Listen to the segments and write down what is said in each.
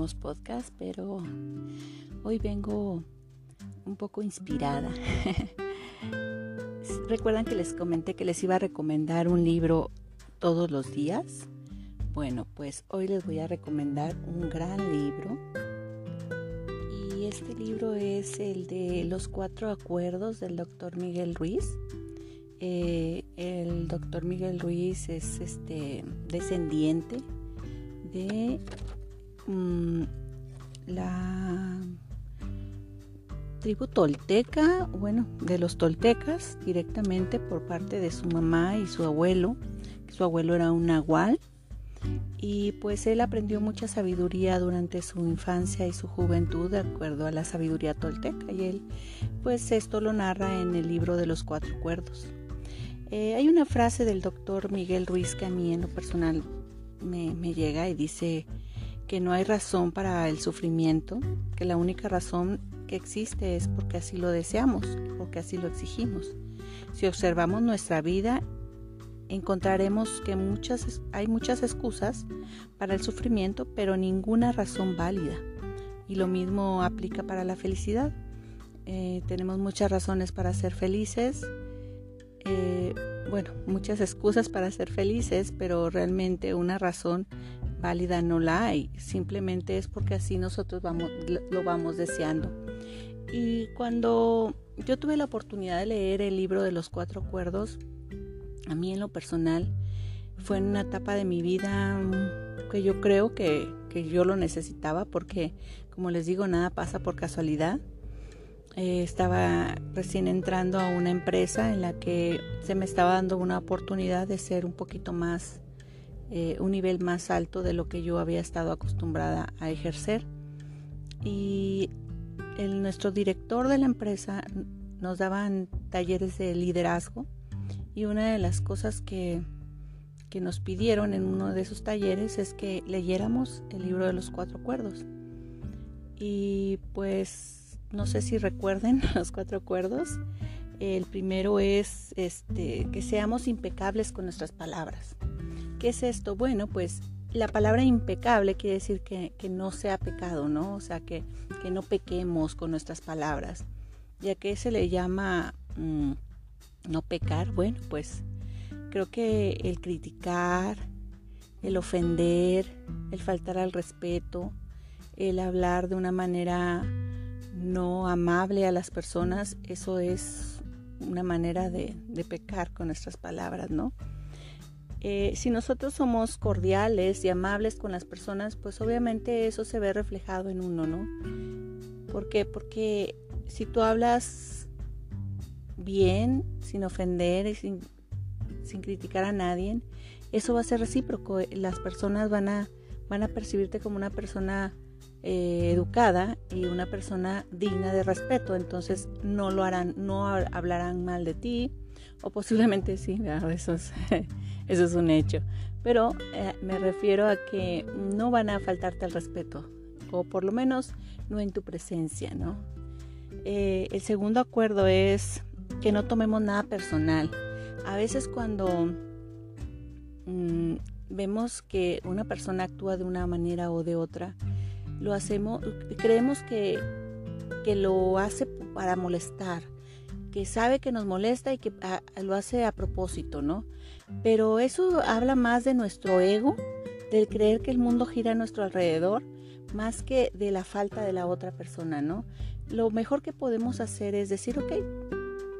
no tuvimos podcast, pero hoy vengo un poco inspirada. ¿Recuerdan que les comenté que les iba a recomendar un libro todos los días? Bueno, pues hoy les voy a recomendar un gran libro. Y este libro es el de Los Cuatro Acuerdos del doctor Miguel Ruiz. Eh, el doctor Miguel Ruiz es este descendiente de mm, la tribu tolteca, bueno, de los toltecas directamente por parte de su mamá y su abuelo, su abuelo era un nahual. Y pues él aprendió mucha sabiduría durante su infancia y su juventud de acuerdo a la sabiduría tolteca y él pues esto lo narra en el libro de los cuatro cuerdos. Eh, hay una frase del doctor Miguel Ruiz que a mí en lo personal me, llega y dice que no hay razón para el sufrimiento, que la única razón que existe es porque así lo deseamos, porque así lo exigimos. Si observamos nuestra vida, encontraremos que muchas, hay muchas excusas para el sufrimiento, pero ninguna razón válida. Y lo mismo aplica para la felicidad. Eh, tenemos muchas razones para ser felices, eh, bueno, muchas excusas para ser felices, pero realmente una razón válida no la hay. Simplemente es porque así nosotros lo vamos deseando. Y cuando yo tuve la oportunidad de leer el libro de los cuatro acuerdos, a mí en lo personal fue en una etapa de mi vida que yo creo que, que yo lo necesitaba porque, como les digo, nada pasa por casualidad. Eh, estaba recién entrando a una empresa en la que se me estaba dando una oportunidad de ser un poquito más, eh, un nivel más alto de lo que yo había estado acostumbrada a ejercer. Y el, nuestro director de la empresa nos daban talleres de liderazgo y una de las cosas que, que nos pidieron en uno de esos talleres es que leyéramos el libro de los cuatro acuerdos. Y pues no sé si recuerden los cuatro acuerdos. El primero es este, que seamos impecables con nuestras palabras. ¿Qué es esto? Bueno, pues la palabra impecable quiere decir que, no sea pecado, ¿no? O sea, que, no pequemos con nuestras palabras. Ya que se le llama mm, no pecar, bueno, pues creo que el criticar, el ofender, el faltar al respeto, el hablar de una manera no amable a las personas, eso es una manera de, pecar con nuestras palabras, ¿no? Eh, si nosotros somos cordiales y amables con las personas, pues obviamente eso se ve reflejado en uno, ¿no? ¿Por qué? Porque si tú hablas bien, sin ofender y sin, sin criticar a nadie, eso va a ser recíproco. Las personas van a, van a percibirte como una persona eh, educada y una persona digna de respeto, entonces no lo harán, no hablarán mal de ti, o posiblemente sí, eso es, eso es un hecho, pero eh, me refiero a que no van a faltarte el respeto, o por lo menos no en tu presencia, ¿no? Eh, el segundo acuerdo es que no tomemos nada personal. A veces cuando mm, vemos que una persona actúa de una manera o de otra, lo hacemos, creemos que, que lo hace para molestar, que sabe que nos molesta y que ah, lo hace a propósito, ¿no? Pero eso habla más de nuestro ego, del creer que el mundo gira a nuestro alrededor, más que de la falta de la otra persona, ¿no? Lo mejor que podemos hacer es decir, ok,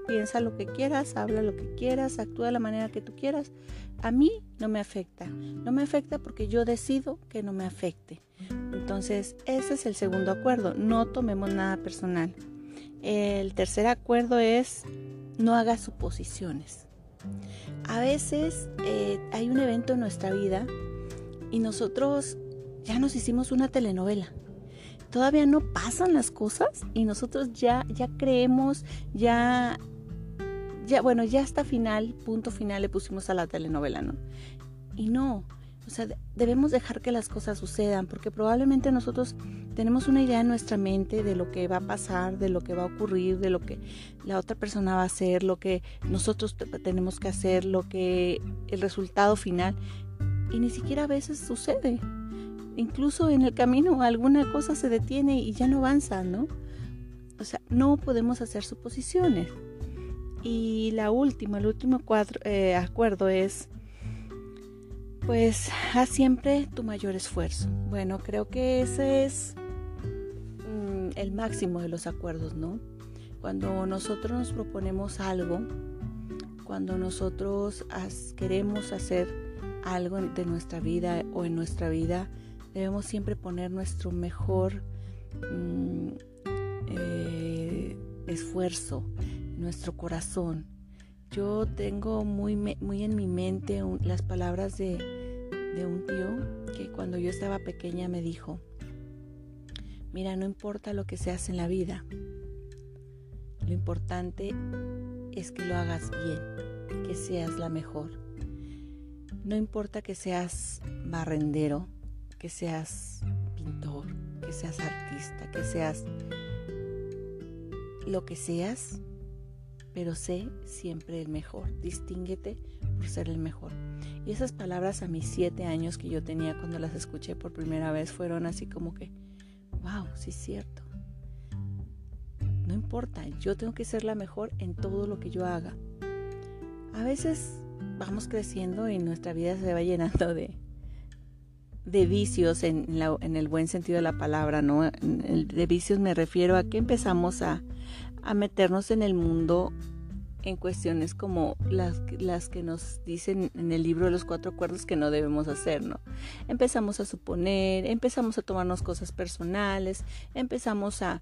piensa lo que quieras, habla lo que quieras, actúa de la manera que tú quieras. A mí no me afecta. No me afecta porque yo decido que no me afecte. Entonces, ese es el segundo acuerdo. No tomemos nada personal. El tercer acuerdo es no hagas suposiciones. A veces eh, hay un evento en nuestra vida y nosotros ya nos hicimos una telenovela. Todavía no pasan las cosas y nosotros ya, ya creemos, ya, ya, bueno, ya hasta final, punto final le pusimos a la telenovela, ¿no? Y no, o sea, debemos dejar que las cosas sucedan porque probablemente nosotros tenemos una idea en nuestra mente de lo que va a pasar, de lo que va a ocurrir, de lo que la otra persona va a hacer, lo que nosotros tenemos que hacer, lo que el resultado final y ni siquiera a veces sucede. incluso en el camino alguna cosa se detiene y ya no avanza, ¿no? O sea, no podemos hacer suposiciones. Y la última, el último eh, acuerdo es, pues, haz siempre tu mayor esfuerzo. Bueno, creo que ese es mm, el máximo de los acuerdos, ¿no? Cuando nosotros nos proponemos algo, cuando nosotros queremos hacer algo de nuestra vida o en nuestra vida, debemos siempre poner nuestro mejor mm, eh, esfuerzo, nuestro corazón. Yo tengo muy, muy en mi mente las palabras de, de un tío que cuando yo estaba pequeña me dijo, mira, no importa lo que se hace en la vida, lo importante es que lo hagas bien, que seas la mejor. No importa que seas barrendero, que seas pintor, que seas artista, que seas lo que seas, pero sé siempre el mejor. Distínguete por ser el mejor. Y esas palabras a mis siete años que yo tenía cuando las escuché por primera vez fueron así como que, wow, sí es cierto. No importa, yo tengo que ser la mejor en todo lo que yo haga. A veces vamos creciendo y nuestra vida se va llenando de, de vicios en, en el buen sentido de la palabra, ¿no? De vicios me refiero a que empezamos a, a meternos en el mundo en cuestiones como las, las que nos dicen en el libro de los cuatro acuerdos que no debemos hacer, ¿no? Empezamos a suponer, empezamos a tomarnos cosas personales, empezamos a,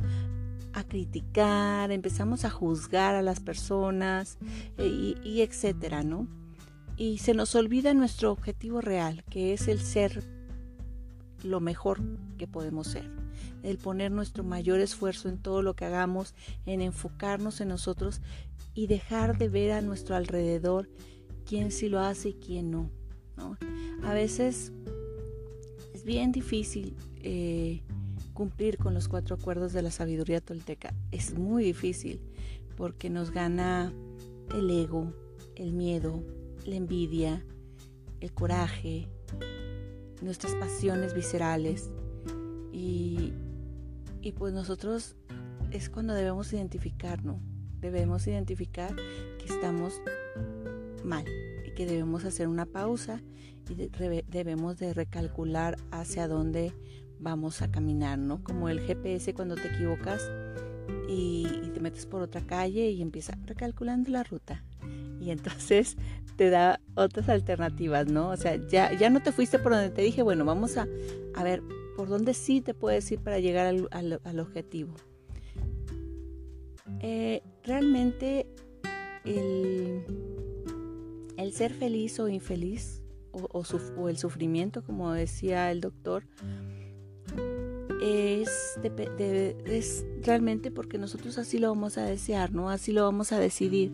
a criticar, empezamos a juzgar a las personas e, y, y etcétera, ¿no? Y se nos olvida nuestro objetivo real, que es el ser lo mejor que podemos ser el poner nuestro mayor esfuerzo en todo lo que hagamos, en enfocarnos en nosotros y dejar de ver a nuestro alrededor quién sí lo hace y quién no. A veces es bien difícil eh, cumplir con los cuatro acuerdos de la sabiduría tolteca. Es muy difícil porque nos gana el ego, el miedo, la envidia, el coraje, nuestras pasiones viscerales y, pues nosotros es cuando debemos identificarnos, debemos identificar que estamos mal y que debemos hacer una pausa y debemos de recalcular hacia dónde vamos a caminar, ¿no? Como el GPS cuando te equivocas y, y, te metes por otra calle y empieza recalculando la ruta. Y entonces te da otras alternativas, ¿no? O sea, ya, ya no te fuiste por donde te dije, bueno, vamos a, a ver, por dónde sí te puedes ir para llegar al, objetivo. Eh, realmente el, ser feliz o infeliz o, el sufrimiento, como decía el doctor, es, es, realmente porque nosotros así lo vamos a desear, ¿no? Así lo vamos a decidir.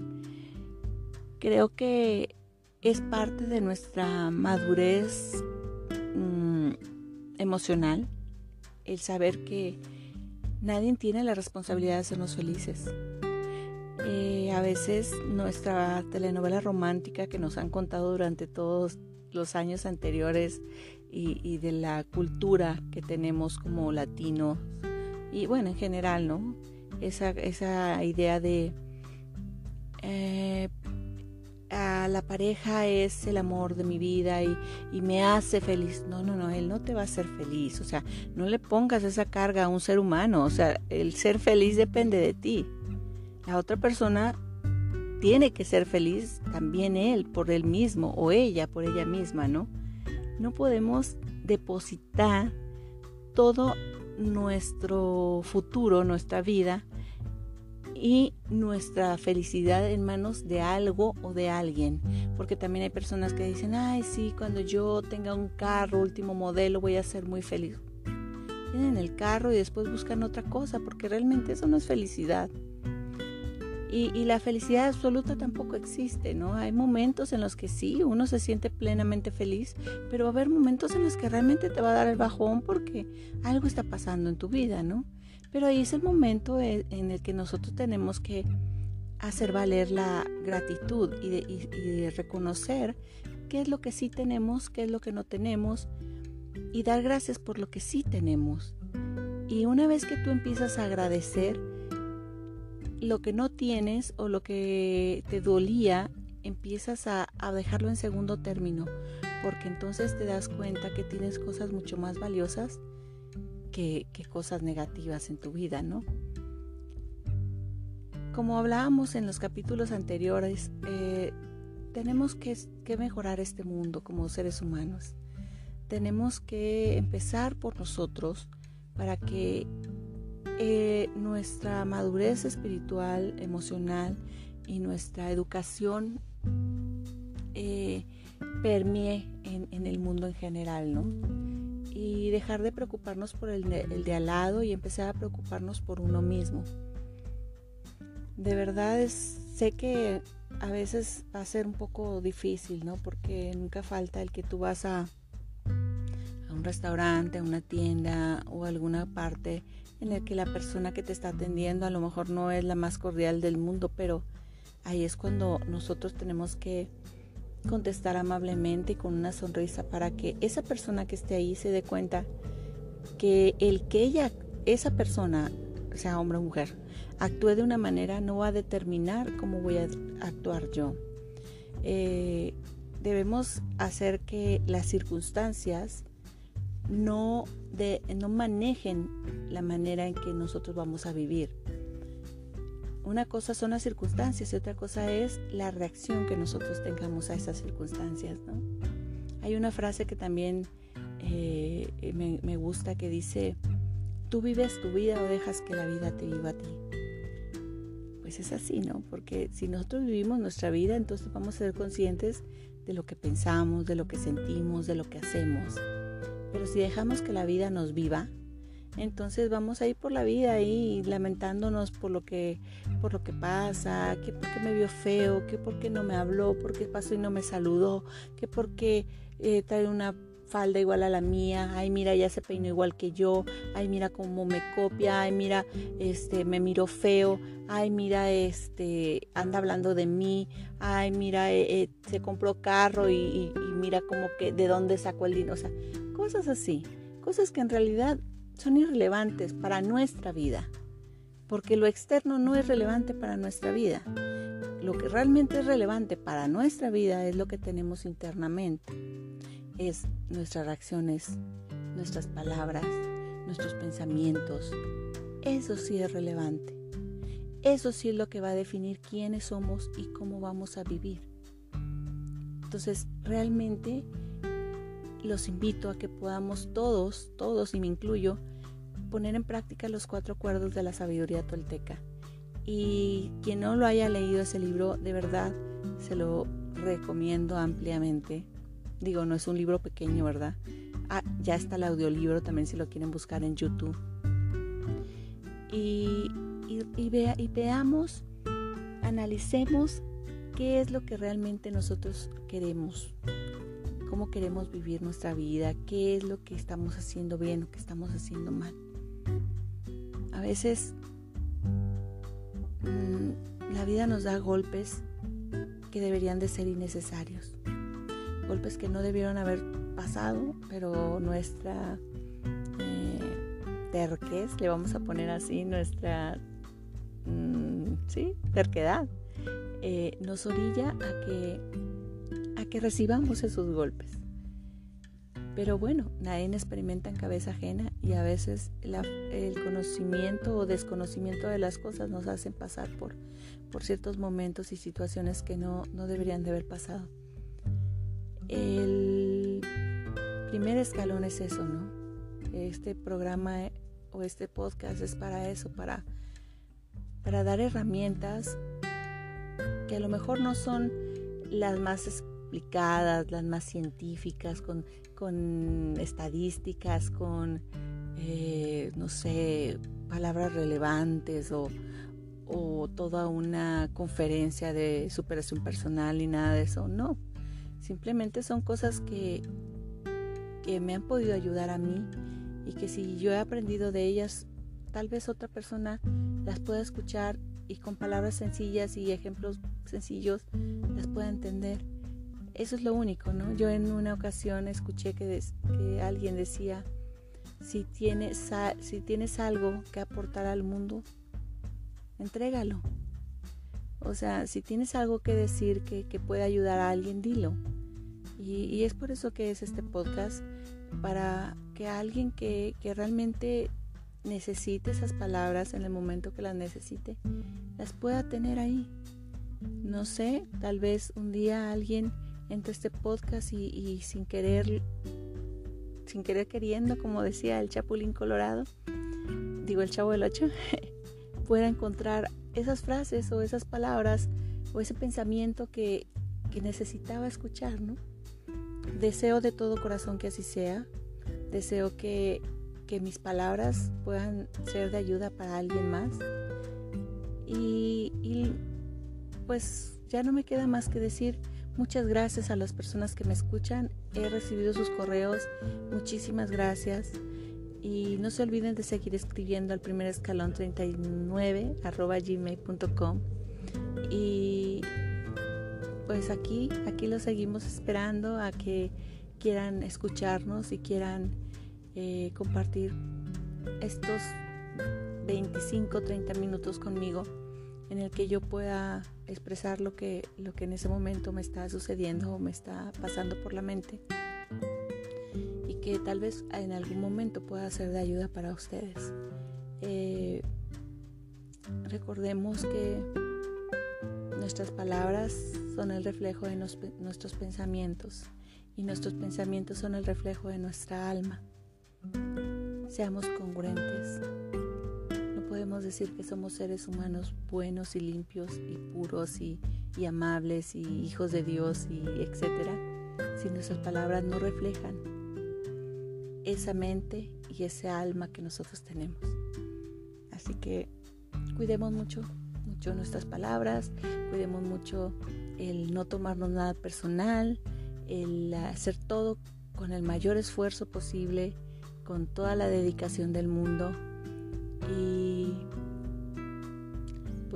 Creo que es parte de nuestra madurez emocional, el saber que nadie tiene la responsabilidad de hacernos felices. Eh, a veces nuestra telenovela romántica que nos han contado durante todos los años anteriores y, de la cultura que tenemos como latinos y bueno en general no esa, esa idea de eh, la pareja es el amor de mi vida y, me hace feliz. No, no, no, él no te va a hacer feliz. O sea, no le pongas esa carga a un ser humano. O sea, el ser feliz depende de ti. La otra persona tiene que ser feliz también él por él mismo o ella por ella misma, ¿no? No podemos depositar todo nuestro futuro, nuestra vida, y nuestra felicidad en manos de algo o de alguien. Porque también hay personas que dicen, ay, sí, cuando yo tenga un carro último modelo voy a ser muy feliz. Tienen el carro y después buscan otra cosa, porque realmente eso no es felicidad. Y, la felicidad absoluta tampoco existe, ¿no? Hay momentos en los que sí, uno se siente plenamente feliz, pero va a haber momentos en los que realmente te va a dar el bajón porque algo está pasando en tu vida, ¿no? Pero ahí es el momento en el que nosotros tenemos que hacer valer la gratitud y de, reconocer qué es lo que sí tenemos, qué es lo que no tenemos y dar gracias por lo que sí tenemos. Y una vez que tú empiezas a agradecer lo que no tienes o lo que te dolía, empiezas a, dejarlo en segundo término, porque entonces te das cuenta que tienes cosas mucho más valiosas que, cosas negativas en tu vida, ¿no? Como hablábamos en los capítulos anteriores, eh, tenemos que, mejorar este mundo como seres humanos. Tenemos que empezar por nosotros para que eh, nuestra madurez espiritual, emocional y nuestra educación eh, permee en, el mundo en general, ¿no? Y dejar de preocuparnos por el el de al lado y empezar a preocuparnos por uno mismo de verdad es, sé que a veces va a ser un poco difícil, ¿no? Porque nunca falta el que tú vas a, a un restaurante, a una tienda o alguna parte en el que la persona que te está atendiendo a lo mejor no es la más cordial del mundo, pero ahí es cuando nosotros tenemos que contestar amablemente y con una sonrisa para que esa persona que esté ahí se dé cuenta que el que ella, esa persona, sea hombre o mujer, actúe de una manera no va a determinar cómo voy a actuar yo. Eh, debemos hacer que las circunstancias no, de, no manejen la manera en que nosotros vamos a vivir. Una cosa son las circunstancias y otra cosa es la reacción que nosotros tengamos a esas circunstancias. Hay una frase que también eh, me gusta que dice, tú vives tu vida o dejas que la vida te viva a ti pues es así, ¿no? Porque si nosotros vivimos nuestra vida, entonces vamos a ser conscientes de lo que pensamos, de lo que sentimos, de lo que hacemos. Pero si dejamos que la vida nos viva, entonces vamos a ir por la vida ahí lamentándonos por lo que por lo que pasa, que porque me vio feo, que porque no me habló, porque pasó y no me saludó, que porque eh, trae una falda igual a la mía, ay mira, ya se peinó igual que yo, ay mira cómo me copia, ay mira, este, me miró feo, ay mira, este, anda hablando de mí, ay mira, eh, eh, se compró carro y, mira como que de dónde sacó el dinero, o sea, cosas así, cosas que en realidad son irrelevantes para nuestra vida, porque lo externo no es relevante para nuestra vida. Lo que realmente es relevante para nuestra vida es lo que tenemos internamente es nuestras reacciones, nuestras palabras, nuestros pensamientos. Eso sí es relevante. Eso sí es lo que va a definir quiénes somos y cómo vamos a vivir. Entonces, realmente los invito a que podamos todos, todos y me incluyo, poner en práctica los cuatro acuerdos de la sabiduría tolteca. Y quien no lo haya leído ese libro, de verdad, se lo recomiendo ampliamente Digo, no es un libro pequeño, ¿verdad? Ah, ya está el audiolibro también si lo quieren buscar en YouTube. Y, y, vea, y veamos, analicemos qué es lo que realmente nosotros queremos, cómo queremos vivir nuestra vida, qué es lo que estamos haciendo bien o qué estamos haciendo mal. A veces mm, la vida nos da golpes que deberían de ser innecesarios golpes que no debieron haber pasado, pero nuestra eh, le vamos a poner así, nuestra mm, sí, terquedad, eh, nos orilla a que, que recibamos esos golpes. Pero bueno, nadie experimenta en cabeza ajena y a veces el conocimiento o desconocimiento de las cosas nos hacen pasar por, por ciertos momentos y situaciones que no, no deberían de haber pasado. El primer escalón es eso, ¿no? Este programa o este podcast es para eso, para, para dar herramientas que a lo mejor no son las más las más científicas, con, con estadísticas, con, eh, no sé, palabras relevantes o, o toda una conferencia de superación personal y nada de eso, no Simplemente son cosas que, que me han podido ayudar a mí y que si yo he aprendido de ellas, tal vez otra persona las pueda escuchar y con palabras sencillas y ejemplos sencillos las pueda entender. Eso es lo único, ¿no? Yo en una ocasión escuché que, que alguien decía, si tienes, si tienes algo que aportar al mundo, entrégalo. O sea, si tienes algo que decir que, que ayudar a alguien, dilo. Y, y, es por eso que es este podcast, para que alguien que, que realmente necesite esas palabras en el momento que las necesite, las pueda tener ahí. No sé, tal vez un día alguien este podcast y, sin querer, sin querer queriendo, como decía el Chapulín Colorado, digo el Chavo del Ocho, pueda encontrar esas frases o esas palabras o ese pensamiento que, que necesitaba escuchar, ¿no? Deseo de todo corazón que así sea. Deseo que, que mis palabras puedan ser de ayuda para alguien más. Y, y pues ya no me queda más que decir muchas gracias a las personas que me escuchan. He recibido sus correos. Muchísimas gracias. Y no se olviden de seguir escribiendo al primer escalón 39 arroba gmail.com. Y pues aquí, aquí lo seguimos esperando a que quieran escucharnos y quieran eh, compartir estos 25, 30 minutos conmigo en el que yo pueda expresar lo que, lo que en ese momento me está sucediendo o me está pasando por la mente y que tal vez en algún momento pueda ser de ayuda para ustedes. Eh, recordemos que nuestras palabras son el reflejo de nuestros pensamientos y nuestros pensamientos son el reflejo de nuestra alma. Seamos congruentes decir que somos seres humanos buenos y limpios y puros y, amables y hijos de Dios y etcétera si nuestras palabras no reflejan esa mente y ese alma que nosotros tenemos. Así que cuidemos mucho, mucho nuestras palabras, cuidemos mucho el no tomarnos nada personal, el hacer todo con el mayor esfuerzo posible, con toda la dedicación del mundo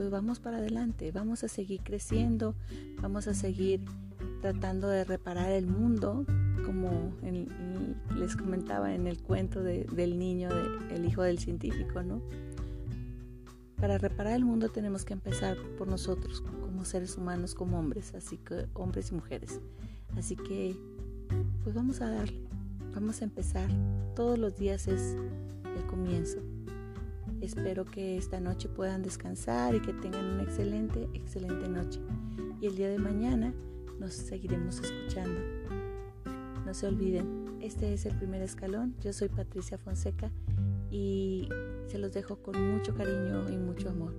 pues vamos para adelante, vamos a seguir creciendo, vamos a seguir tratando de reparar el mundo, como les comentaba en el cuento del niño, el hijo del científico, ¿no? Para reparar el mundo tenemos que empezar por nosotros, como seres humanos, como hombres, así que hombres y mujeres. Así que, pues vamos a darle, vamos a empezar. Todos los días es el comienzo. Espero que esta noche puedan descansar y que tengan una excelente, excelente noche. Y el día de mañana nos seguiremos escuchando. No se olviden, este es el primer escalón. Yo soy Patricia Fonseca y se los dejo con mucho cariño y mucho amor.